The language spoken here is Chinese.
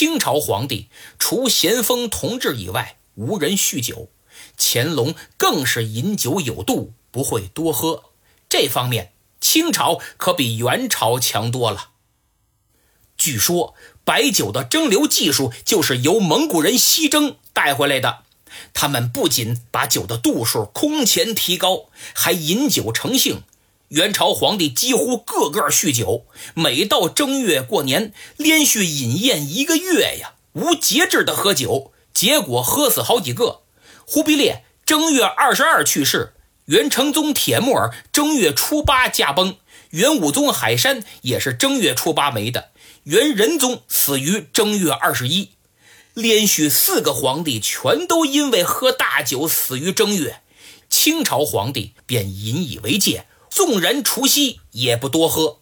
清朝皇帝除咸丰同治以外，无人酗酒。乾隆更是饮酒有度，不会多喝。这方面，清朝可比元朝强多了。据说白酒的蒸馏技术就是由蒙古人西征带回来的。他们不仅把酒的度数空前提高，还饮酒成性。元朝皇帝几乎个个酗酒，每到正月过年，连续饮宴一个月呀，无节制的喝酒，结果喝死好几个。忽必烈正月二十二去世，元成宗铁木儿正月初八驾崩，元武宗海山也是正月初八没的，元仁宗死于正月二十一，连续四个皇帝全都因为喝大酒死于正月，清朝皇帝便引以为戒。纵然除夕也不多喝。